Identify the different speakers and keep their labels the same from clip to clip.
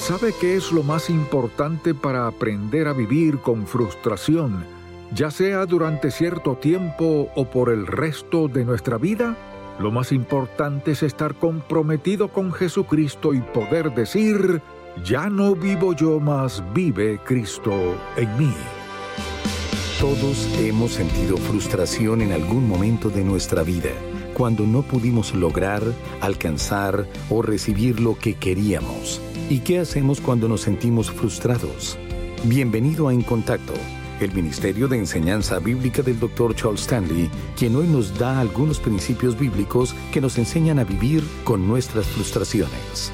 Speaker 1: ¿Sabe qué es lo más importante para aprender a vivir con frustración, ya sea durante cierto tiempo o por el resto de nuestra vida? Lo más importante es estar comprometido con Jesucristo y poder decir, ya no vivo yo, más vive Cristo en mí.
Speaker 2: Todos hemos sentido frustración en algún momento de nuestra vida, cuando no pudimos lograr, alcanzar o recibir lo que queríamos. ¿Y qué hacemos cuando nos sentimos frustrados? Bienvenido a En Contacto, el Ministerio de Enseñanza Bíblica del Dr. Charles Stanley, quien hoy nos da algunos principios bíblicos que nos enseñan a vivir con nuestras frustraciones.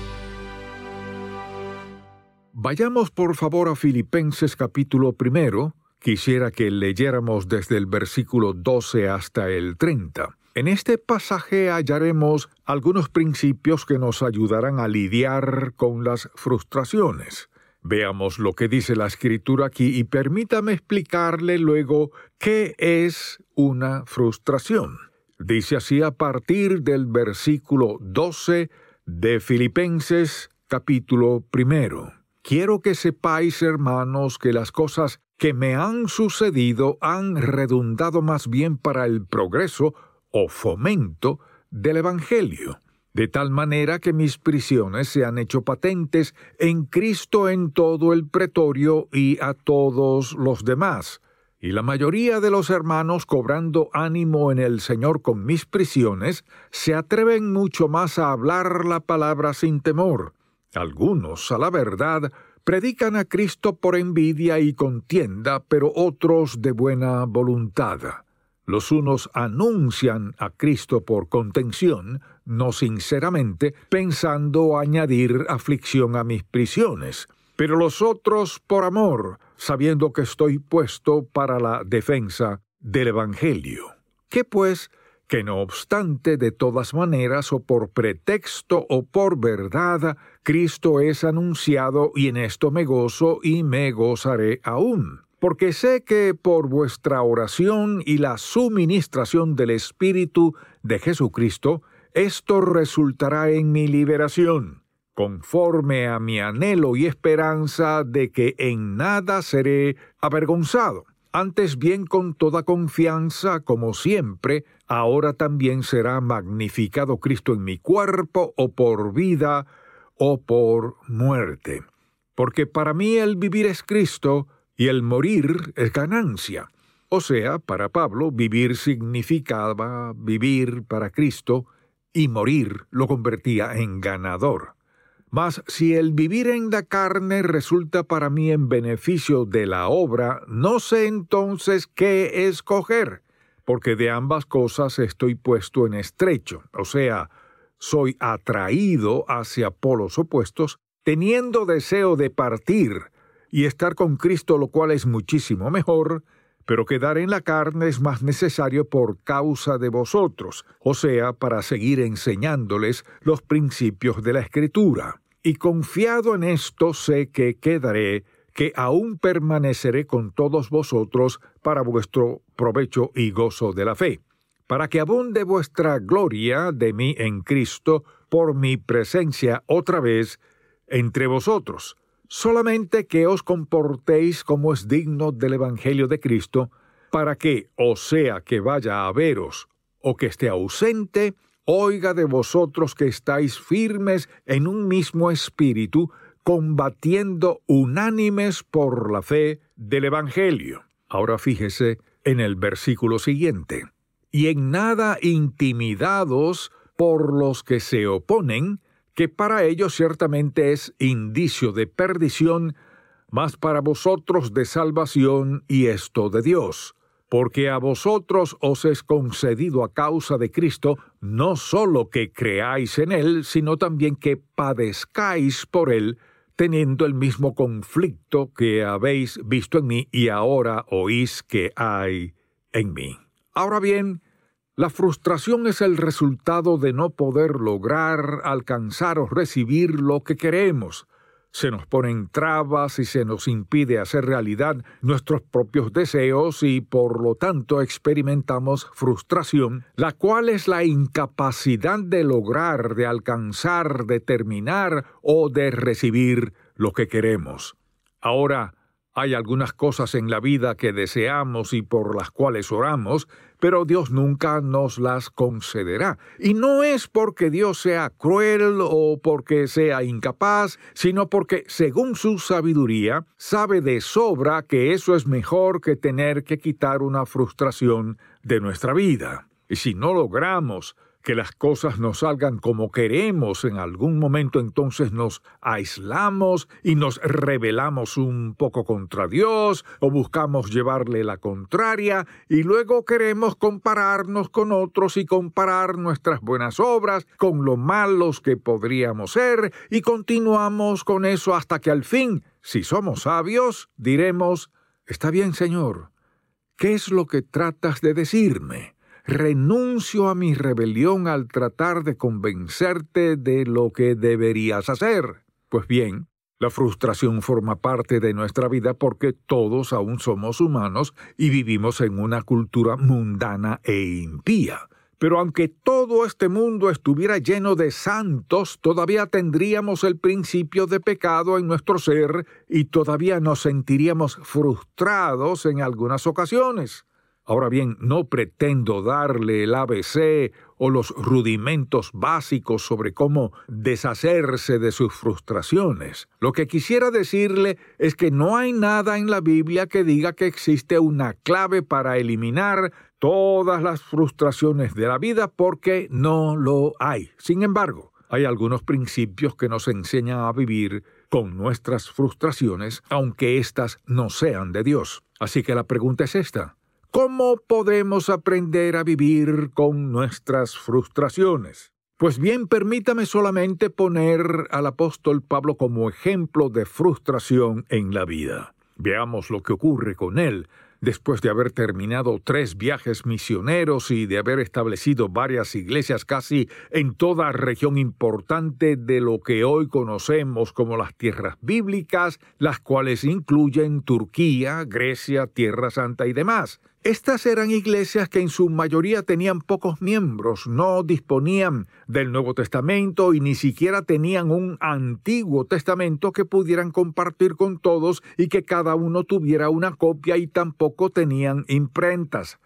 Speaker 1: Vayamos por favor a Filipenses capítulo primero. Quisiera que leyéramos desde el versículo 12 hasta el 30. En este pasaje hallaremos algunos principios que nos ayudarán a lidiar con las frustraciones. Veamos lo que dice la escritura aquí y permítame explicarle luego qué es una frustración. Dice así a partir del versículo 12 de Filipenses capítulo primero. Quiero que sepáis, hermanos, que las cosas que me han sucedido han redundado más bien para el progreso o fomento del Evangelio, de tal manera que mis prisiones se han hecho patentes en Cristo en todo el pretorio y a todos los demás. Y la mayoría de los hermanos, cobrando ánimo en el Señor con mis prisiones, se atreven mucho más a hablar la palabra sin temor. Algunos, a la verdad, predican a Cristo por envidia y contienda, pero otros de buena voluntad. Los unos anuncian a Cristo por contención, no sinceramente, pensando añadir aflicción a mis prisiones, pero los otros por amor, sabiendo que estoy puesto para la defensa del Evangelio. ¿Qué pues? que no obstante de todas maneras o por pretexto o por verdad, Cristo es anunciado y en esto me gozo y me gozaré aún porque sé que por vuestra oración y la suministración del Espíritu de Jesucristo, esto resultará en mi liberación, conforme a mi anhelo y esperanza de que en nada seré avergonzado. Antes bien con toda confianza, como siempre, ahora también será magnificado Cristo en mi cuerpo, o por vida, o por muerte. Porque para mí el vivir es Cristo, y el morir es ganancia. O sea, para Pablo, vivir significaba vivir para Cristo y morir lo convertía en ganador. Mas si el vivir en la carne resulta para mí en beneficio de la obra, no sé entonces qué escoger, porque de ambas cosas estoy puesto en estrecho, o sea, soy atraído hacia polos opuestos, teniendo deseo de partir, y estar con Cristo, lo cual es muchísimo mejor, pero quedar en la carne es más necesario por causa de vosotros, o sea, para seguir enseñándoles los principios de la Escritura. Y confiado en esto sé que quedaré, que aún permaneceré con todos vosotros para vuestro provecho y gozo de la fe, para que abunde vuestra gloria de mí en Cristo por mi presencia otra vez entre vosotros solamente que os comportéis como es digno del Evangelio de Cristo, para que, o sea que vaya a veros o que esté ausente, oiga de vosotros que estáis firmes en un mismo espíritu, combatiendo unánimes por la fe del Evangelio. Ahora fíjese en el versículo siguiente. Y en nada intimidados por los que se oponen, que para ellos ciertamente es indicio de perdición, mas para vosotros de salvación y esto de Dios. Porque a vosotros os es concedido a causa de Cristo no sólo que creáis en Él, sino también que padezcáis por Él, teniendo el mismo conflicto que habéis visto en mí y ahora oís que hay en mí. Ahora bien, la frustración es el resultado de no poder lograr, alcanzar o recibir lo que queremos. Se nos ponen trabas y se nos impide hacer realidad nuestros propios deseos y por lo tanto experimentamos frustración, la cual es la incapacidad de lograr, de alcanzar, de terminar o de recibir lo que queremos. Ahora, hay algunas cosas en la vida que deseamos y por las cuales oramos, pero Dios nunca nos las concederá. Y no es porque Dios sea cruel o porque sea incapaz, sino porque, según su sabiduría, sabe de sobra que eso es mejor que tener que quitar una frustración de nuestra vida. Y si no logramos que las cosas no salgan como queremos en algún momento, entonces nos aislamos y nos rebelamos un poco contra Dios o buscamos llevarle la contraria y luego queremos compararnos con otros y comparar nuestras buenas obras con lo malos que podríamos ser y continuamos con eso hasta que al fin, si somos sabios, diremos, Está bien, Señor, ¿qué es lo que tratas de decirme? Renuncio a mi rebelión al tratar de convencerte de lo que deberías hacer. Pues bien, la frustración forma parte de nuestra vida porque todos aún somos humanos y vivimos en una cultura mundana e impía. Pero aunque todo este mundo estuviera lleno de santos, todavía tendríamos el principio de pecado en nuestro ser y todavía nos sentiríamos frustrados en algunas ocasiones. Ahora bien, no pretendo darle el ABC o los rudimentos básicos sobre cómo deshacerse de sus frustraciones. Lo que quisiera decirle es que no hay nada en la Biblia que diga que existe una clave para eliminar todas las frustraciones de la vida porque no lo hay. Sin embargo, hay algunos principios que nos enseñan a vivir con nuestras frustraciones, aunque éstas no sean de Dios. Así que la pregunta es esta. ¿Cómo podemos aprender a vivir con nuestras frustraciones? Pues bien, permítame solamente poner al apóstol Pablo como ejemplo de frustración en la vida. Veamos lo que ocurre con él después de haber terminado tres viajes misioneros y de haber establecido varias iglesias casi en toda región importante de lo que hoy conocemos como las tierras bíblicas, las cuales incluyen Turquía, Grecia, Tierra Santa y demás. Estas eran iglesias que en su mayoría tenían pocos miembros, no disponían del Nuevo Testamento y ni siquiera tenían un Antiguo Testamento que pudieran compartir con todos y que cada uno tuviera una copia y tampoco tenían imprentas.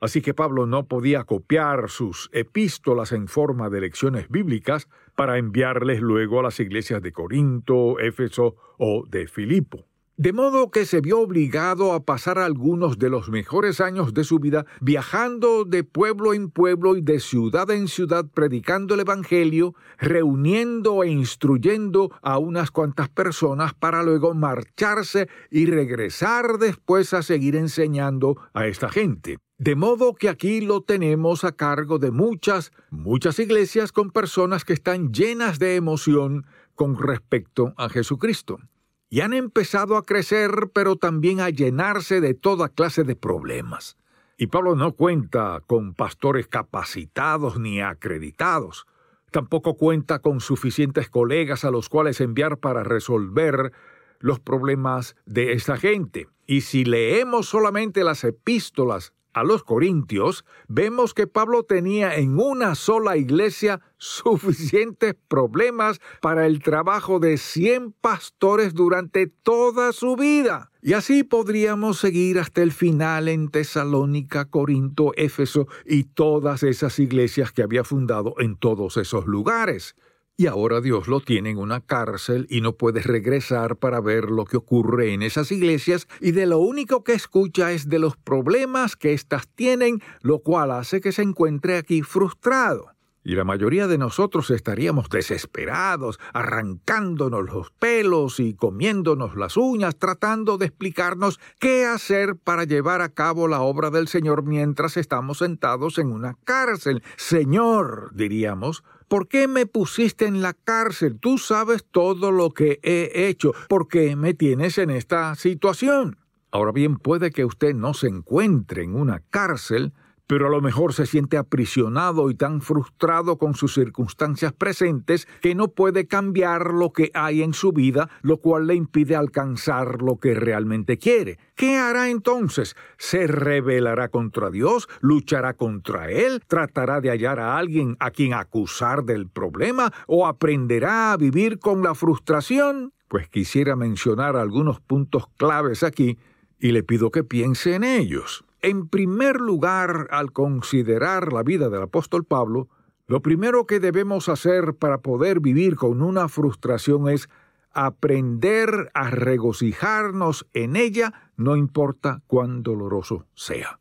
Speaker 1: Así que Pablo no podía copiar sus epístolas en forma de lecciones bíblicas para enviarles luego a las iglesias de Corinto, Éfeso o de Filipo. De modo que se vio obligado a pasar algunos de los mejores años de su vida viajando de pueblo en pueblo y de ciudad en ciudad predicando el Evangelio, reuniendo e instruyendo a unas cuantas personas para luego marcharse y regresar después a seguir enseñando a esta gente. De modo que aquí lo tenemos a cargo de muchas, muchas iglesias con personas que están llenas de emoción con respecto a Jesucristo y han empezado a crecer, pero también a llenarse de toda clase de problemas. Y Pablo no cuenta con pastores capacitados ni acreditados. Tampoco cuenta con suficientes colegas a los cuales enviar para resolver los problemas de esta gente. Y si leemos solamente las epístolas a los Corintios, vemos que Pablo tenía en una sola iglesia suficientes problemas para el trabajo de 100 pastores durante toda su vida. Y así podríamos seguir hasta el final en Tesalónica, Corinto, Éfeso y todas esas iglesias que había fundado en todos esos lugares y ahora Dios lo tiene en una cárcel y no puede regresar para ver lo que ocurre en esas iglesias y de lo único que escucha es de los problemas que éstas tienen, lo cual hace que se encuentre aquí frustrado. y la mayoría de nosotros estaríamos desesperados, arrancándonos los pelos y comiéndonos las uñas, tratando de explicarnos qué hacer para llevar a cabo la obra del Señor mientras estamos sentados en una cárcel. Señor, diríamos, ¿por qué me pusiste en la cárcel? Tú sabes todo lo que he hecho. ¿Por qué me tienes en esta situación? Ahora bien, puede que usted no se encuentre en una cárcel, pero a lo mejor se siente aprisionado y tan frustrado con sus circunstancias presentes que no puede cambiar lo que hay en su vida, lo cual le impide alcanzar lo que realmente quiere. ¿Qué hará entonces? ¿Se rebelará contra Dios? ¿Luchará contra Él? ¿Tratará de hallar a alguien a quien acusar del problema? ¿O aprenderá a vivir con la frustración? Pues quisiera mencionar algunos puntos claves aquí y le pido que piense en ellos. En primer lugar, al considerar la vida del apóstol Pablo, lo primero que debemos hacer para poder vivir con una frustración es aprender a regocijarnos en ella, no importa cuán doloroso sea.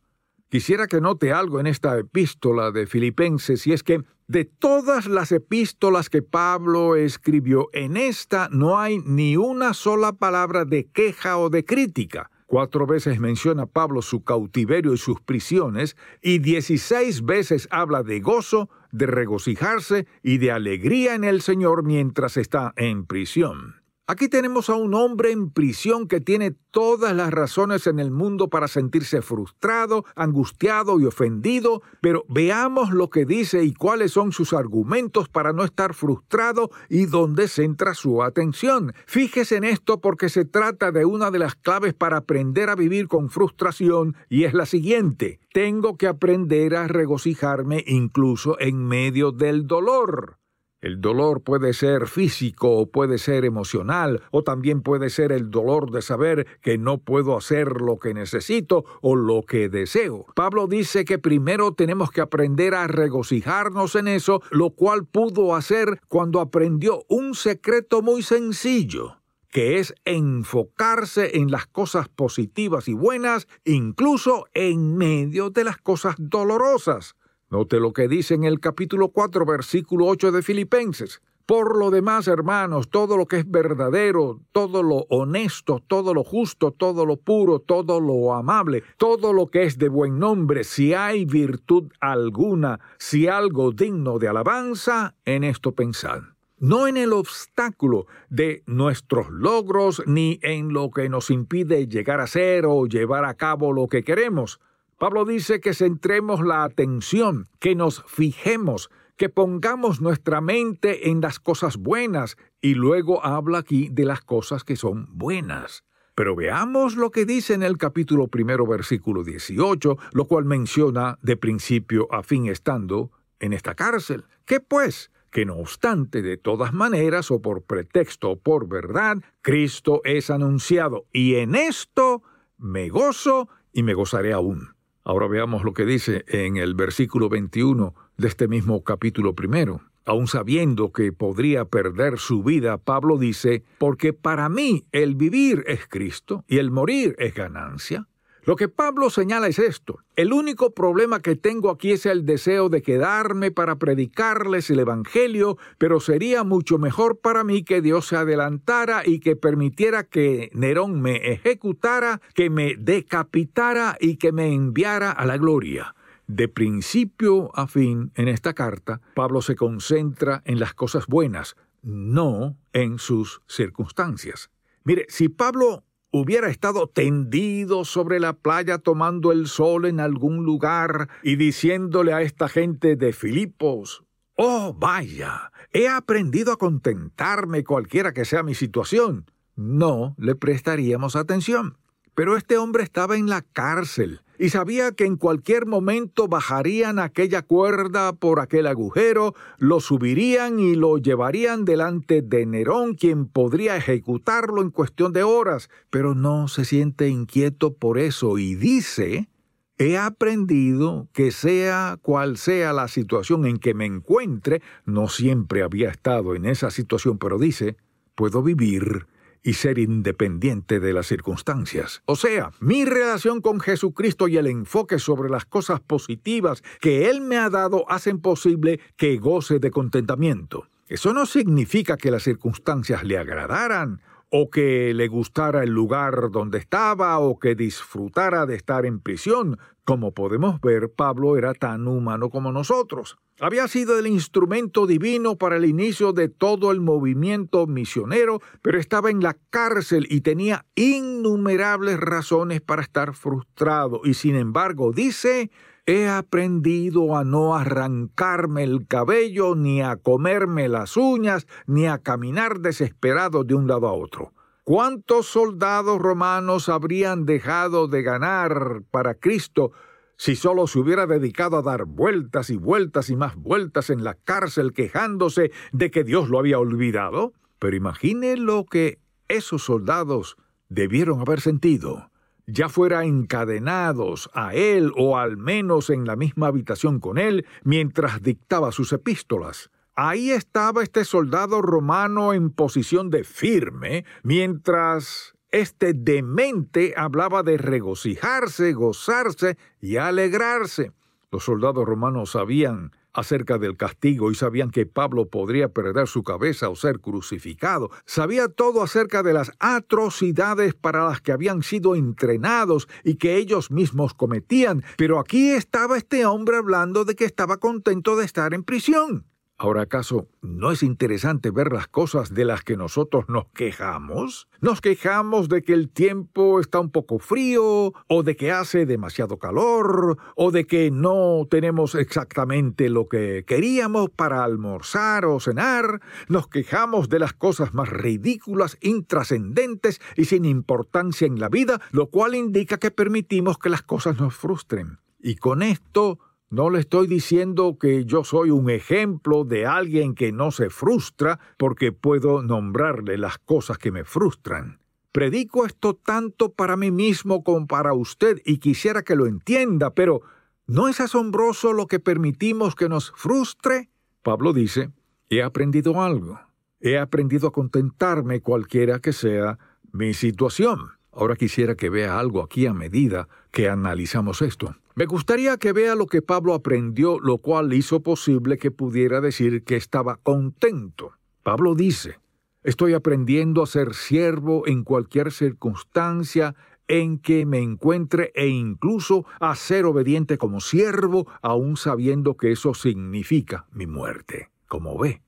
Speaker 1: Quisiera que note algo en esta epístola de Filipenses, y es que de todas las epístolas que Pablo escribió, en esta no hay ni una sola palabra de queja o de crítica. Cuatro veces menciona Pablo su cautiverio y sus prisiones, y dieciséis veces habla de gozo, de regocijarse y de alegría en el Señor mientras está en prisión. Aquí tenemos a un hombre en prisión que tiene todas las razones en el mundo para sentirse frustrado, angustiado y ofendido, pero veamos lo que dice y cuáles son sus argumentos para no estar frustrado y dónde centra su atención. Fíjese en esto porque se trata de una de las claves para aprender a vivir con frustración y es la siguiente. Tengo que aprender a regocijarme incluso en medio del dolor. El dolor puede ser físico o puede ser emocional, o también puede ser el dolor de saber que no puedo hacer lo que necesito o lo que deseo. Pablo dice que primero tenemos que aprender a regocijarnos en eso, lo cual pudo hacer cuando aprendió un secreto muy sencillo que es enfocarse en las cosas positivas y buenas, incluso en medio de las cosas dolorosas. Note lo que dice en el capítulo 4, versículo 8 de Filipenses. Por lo demás, hermanos, todo lo que es verdadero, todo lo honesto, todo lo justo, todo lo puro, todo lo amable, todo lo que es de buen nombre, si hay virtud alguna, si algo digno de alabanza, en esto pensad. No en el obstáculo de nuestros logros ni en lo que nos impide llegar a ser o llevar a cabo lo que queremos, Pablo dice que centremos la atención, que nos fijemos, que pongamos nuestra mente en las cosas buenas y luego habla aquí de las cosas que son buenas. Pero veamos lo que dice en el capítulo primero, versículo 18, lo cual menciona de principio a fin estando en esta cárcel. ¿Qué pues? Que no obstante, de todas maneras, o por pretexto o por verdad, Cristo es anunciado, y en esto me gozo y me gozaré aún. Ahora veamos lo que dice en el versículo 21 de este mismo capítulo primero. Aun sabiendo que podría perder su vida, Pablo dice, porque para mí el vivir es Cristo y el morir es ganancia. Lo que Pablo señala es esto. El único problema que tengo aquí es el deseo de quedarme para predicarles el Evangelio, pero sería mucho mejor para mí que Dios se adelantara y que permitiera que Nerón me ejecutara, que me decapitara y que me enviara a la gloria. De principio a fin, en esta carta, Pablo se concentra en las cosas buenas, no en sus circunstancias. Mire, si Pablo hubiera estado tendido sobre la playa tomando el sol en algún lugar y diciéndole a esta gente de Filipos, Oh, vaya, he aprendido a contentarme cualquiera que sea mi situación, no le prestaríamos atención. Pero este hombre estaba en la cárcel y sabía que en cualquier momento bajarían aquella cuerda por aquel agujero, lo subirían y lo llevarían delante de Nerón, quien podría ejecutarlo en cuestión de horas, pero no se siente inquieto por eso y dice, he aprendido que sea cual sea la situación en que me encuentre, no siempre había estado en esa situación, pero dice, puedo vivir y ser independiente de las circunstancias. O sea, mi relación con Jesucristo y el enfoque sobre las cosas positivas que Él me ha dado hacen posible que goce de contentamiento. Eso no significa que las circunstancias le agradaran, o que le gustara el lugar donde estaba, o que disfrutara de estar en prisión. Como podemos ver, Pablo era tan humano como nosotros. Había sido el instrumento divino para el inicio de todo el movimiento misionero, pero estaba en la cárcel y tenía innumerables razones para estar frustrado. Y sin embargo, dice, he aprendido a no arrancarme el cabello, ni a comerme las uñas, ni a caminar desesperado de un lado a otro. ¿Cuántos soldados romanos habrían dejado de ganar para Cristo si solo se hubiera dedicado a dar vueltas y vueltas y más vueltas en la cárcel quejándose de que Dios lo había olvidado? Pero imagine lo que esos soldados debieron haber sentido, ya fuera encadenados a él o al menos en la misma habitación con él mientras dictaba sus epístolas. Ahí estaba este soldado romano en posición de firme, mientras este demente hablaba de regocijarse, gozarse y alegrarse. Los soldados romanos sabían acerca del castigo y sabían que Pablo podría perder su cabeza o ser crucificado. Sabía todo acerca de las atrocidades para las que habían sido entrenados y que ellos mismos cometían. Pero aquí estaba este hombre hablando de que estaba contento de estar en prisión. Ahora, ¿acaso no es interesante ver las cosas de las que nosotros nos quejamos? Nos quejamos de que el tiempo está un poco frío, o de que hace demasiado calor, o de que no tenemos exactamente lo que queríamos para almorzar o cenar. Nos quejamos de las cosas más ridículas, intrascendentes y sin importancia en la vida, lo cual indica que permitimos que las cosas nos frustren. Y con esto no le estoy diciendo que yo soy un ejemplo de alguien que no se frustra porque puedo nombrarle las cosas que me frustran. Predico esto tanto para mí mismo como para usted y quisiera que lo entienda, pero ¿no es asombroso lo que permitimos que nos frustre? Pablo dice, he aprendido algo. He aprendido a contentarme cualquiera que sea mi situación. Ahora quisiera que vea algo aquí a medida que analizamos esto. Me gustaría que vea lo que Pablo aprendió, lo cual hizo posible que pudiera decir que estaba contento. Pablo dice, estoy aprendiendo a ser siervo en cualquier circunstancia en que me encuentre e incluso a ser obediente como siervo, aun sabiendo que eso significa mi muerte. Como ve,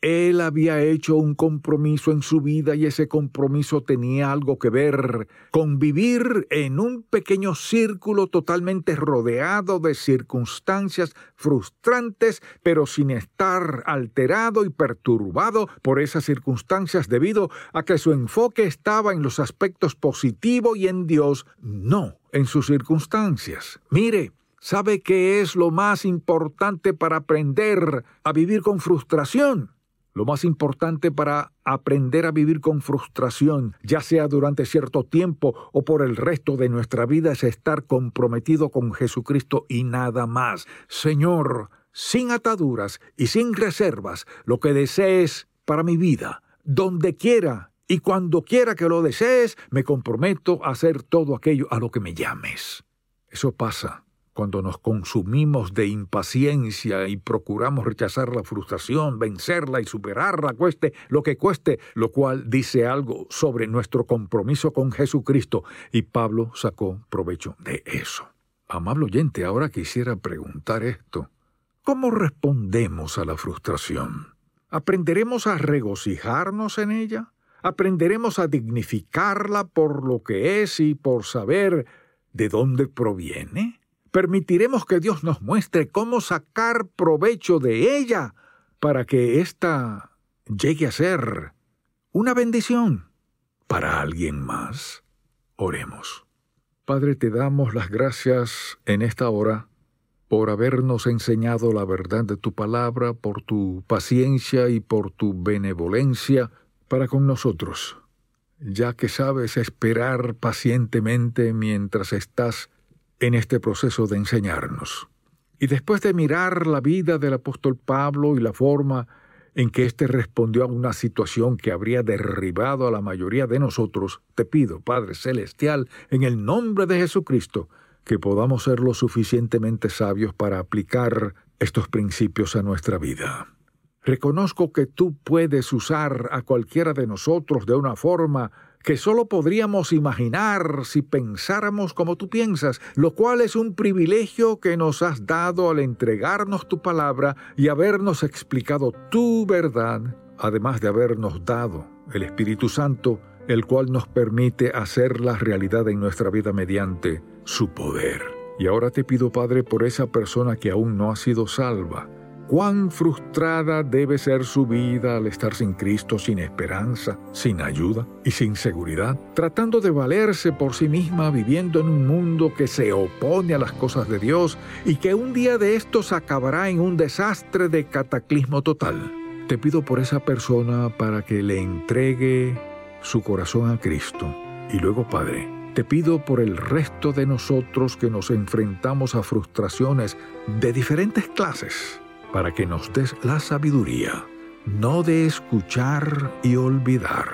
Speaker 1: él había hecho un compromiso en su vida y ese compromiso tenía algo que ver con vivir en un pequeño círculo totalmente rodeado de circunstancias frustrantes, pero sin estar alterado y perturbado por esas circunstancias debido a que su enfoque estaba en los aspectos positivos y en Dios, no en sus circunstancias. Mire, ¿sabe qué es lo más importante para aprender a vivir con frustración? Lo más importante para aprender a vivir con frustración, ya sea durante cierto tiempo o por el resto de nuestra vida, es estar comprometido con Jesucristo y nada más. Señor, sin ataduras y sin reservas, lo que desees para mi vida, donde quiera y cuando quiera que lo desees, me comprometo a hacer todo aquello a lo que me llames. Eso pasa cuando nos consumimos de impaciencia y procuramos rechazar la frustración, vencerla y superarla, cueste lo que cueste, lo cual dice algo sobre nuestro compromiso con Jesucristo, y Pablo sacó provecho de eso. Amable oyente, ahora quisiera preguntar esto. ¿Cómo respondemos a la frustración? ¿Aprenderemos a regocijarnos en ella? ¿Aprenderemos a dignificarla por lo que es y por saber de dónde proviene? Permitiremos que Dios nos muestre cómo sacar provecho de ella para que ésta llegue a ser una bendición para alguien más. Oremos. Padre, te damos las gracias en esta hora por habernos enseñado la verdad de tu palabra, por tu paciencia y por tu benevolencia para con nosotros, ya que sabes esperar pacientemente mientras estás en este proceso de enseñarnos. Y después de mirar la vida del apóstol Pablo y la forma en que éste respondió a una situación que habría derribado a la mayoría de nosotros, te pido, Padre Celestial, en el nombre de Jesucristo, que podamos ser lo suficientemente sabios para aplicar estos principios a nuestra vida. Reconozco que tú puedes usar a cualquiera de nosotros de una forma que solo podríamos imaginar si pensáramos como tú piensas, lo cual es un privilegio que nos has dado al entregarnos tu palabra y habernos explicado tu verdad, además de habernos dado el Espíritu Santo, el cual nos permite hacer la realidad en nuestra vida mediante su poder. Y ahora te pido, Padre, por esa persona que aún no ha sido salva, cuán frustrada debe ser su vida al estar sin Cristo, sin esperanza, sin ayuda y sin seguridad, tratando de valerse por sí misma, viviendo en un mundo que se opone a las cosas de Dios y que un día de estos acabará en un desastre de cataclismo total. Te pido por esa persona para que le entregue su corazón a Cristo. Y luego, Padre, te pido por el resto de nosotros que nos enfrentamos a frustraciones de diferentes clases para que nos des la sabiduría, no de escuchar y olvidar,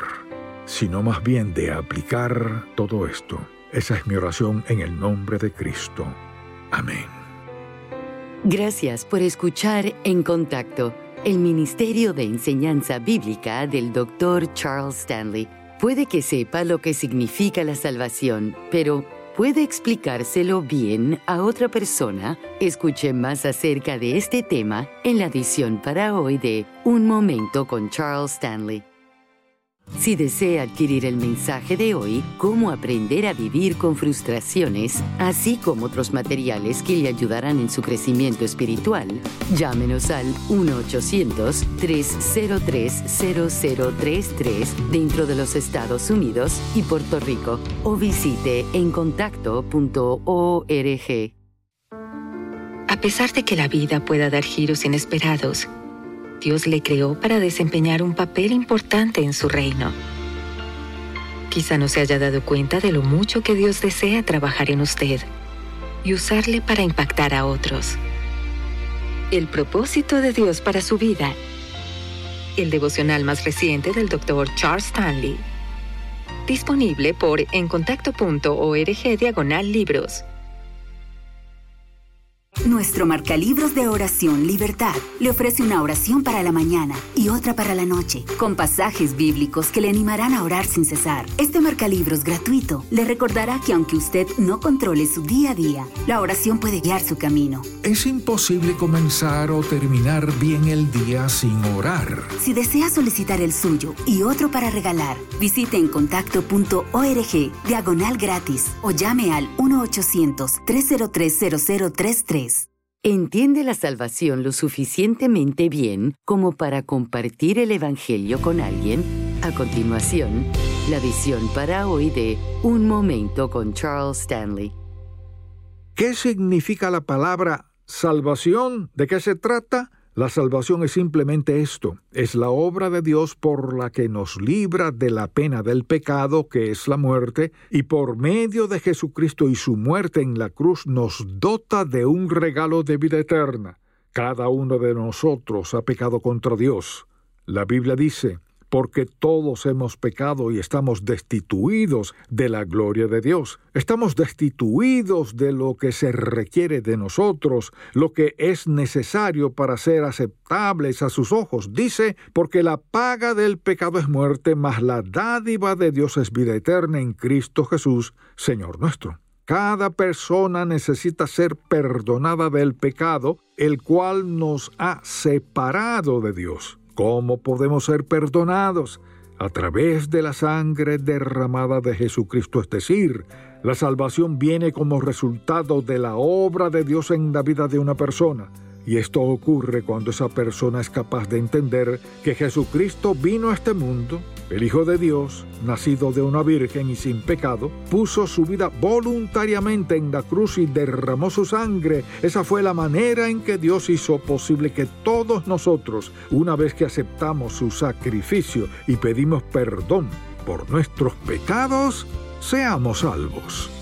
Speaker 1: sino más bien de aplicar todo esto. Esa es mi oración en el nombre de Cristo. Amén.
Speaker 3: Gracias por escuchar En Contacto, el Ministerio de Enseñanza Bíblica del Dr. Charles Stanley. Puede que sepa lo que significa la salvación, pero puede explicárselo bien a otra persona, escuche más acerca de este tema en la edición para hoy de Un Momento con Charles Stanley. Si desea adquirir el mensaje de hoy, Cómo aprender a vivir con frustraciones, así como otros materiales que le ayudarán en su crecimiento espiritual, llámenos al 1-800-303-0033 dentro de los Estados Unidos y Puerto Rico o visite encontacto.org.
Speaker 4: A pesar de que la vida pueda dar giros inesperados, Dios le creó para desempeñar un papel importante en su reino. Quizá no se haya dado cuenta de lo mucho que Dios desea trabajar en usted y usarle para impactar a otros. El propósito de Dios para su vida. El devocional más reciente del Dr. Charles Stanley. Disponible por encontacto.org diagonal libros.
Speaker 5: Nuestro marcalibros de oración Libertad le ofrece una oración para la mañana y otra para la noche, con pasajes bíblicos que le animarán a orar sin cesar. Este marcalibros gratuito le recordará que aunque usted no controle su día a día, la oración puede guiar su camino.
Speaker 1: Es imposible comenzar o terminar bien el día sin orar.
Speaker 5: Si desea solicitar el suyo y otro para regalar, visite en contacto.org diagonal gratis o llame al 1-800-303-0033.
Speaker 3: ¿Entiende la salvación lo suficientemente bien como para compartir el Evangelio con alguien? A continuación, la visión para hoy de Un Momento con Charles Stanley.
Speaker 1: ¿Qué significa la palabra salvación? ¿De qué se trata? La salvación es simplemente esto, es la obra de Dios por la que nos libra de la pena del pecado, que es la muerte, y por medio de Jesucristo y su muerte en la cruz nos dota de un regalo de vida eterna. Cada uno de nosotros ha pecado contra Dios. La Biblia dice, porque todos hemos pecado y estamos destituidos de la gloria de Dios. Estamos destituidos de lo que se requiere de nosotros, lo que es necesario para ser aceptables a sus ojos. Dice, porque la paga del pecado es muerte, mas la dádiva de Dios es vida eterna en Cristo Jesús, Señor nuestro. Cada persona necesita ser perdonada del pecado, el cual nos ha separado de Dios. ¿Cómo podemos ser perdonados? A través de la sangre derramada de Jesucristo, es decir, la salvación viene como resultado de la obra de Dios en la vida de una persona. Y esto ocurre cuando esa persona es capaz de entender que Jesucristo vino a este mundo, el Hijo de Dios, nacido de una virgen y sin pecado, puso su vida voluntariamente en la cruz y derramó su sangre. Esa fue la manera en que Dios hizo posible que todos nosotros, una vez que aceptamos su sacrificio y pedimos perdón por nuestros pecados, seamos salvos.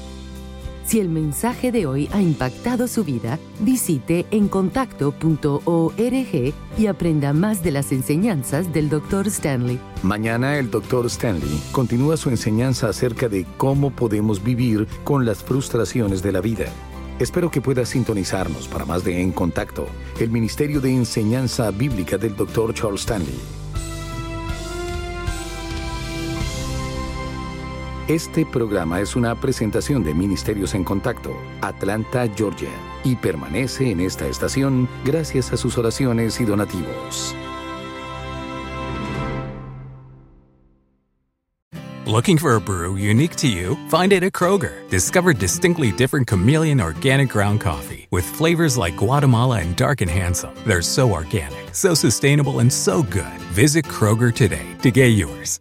Speaker 3: Si el mensaje de hoy ha impactado su vida, visite encontacto.org y aprenda más de las enseñanzas del Dr. Stanley.
Speaker 2: Mañana el Dr. Stanley continúa su enseñanza acerca de cómo podemos vivir con las frustraciones de la vida. Espero que pueda sintonizarnos para más de En Contacto, el Ministerio de Enseñanza Bíblica del Dr. Charles Stanley. Este programa es una presentación de Ministerios en Contacto, Atlanta, Georgia, y permanece en esta estación gracias a sus oraciones y donativos.
Speaker 6: Looking for a brew unique to you? Find it at Kroger. Discover distinctly different chameleon organic ground coffee with flavors like Guatemala and Dark and Handsome. They're so organic, so sustainable, and so good. Visit Kroger today to get yours.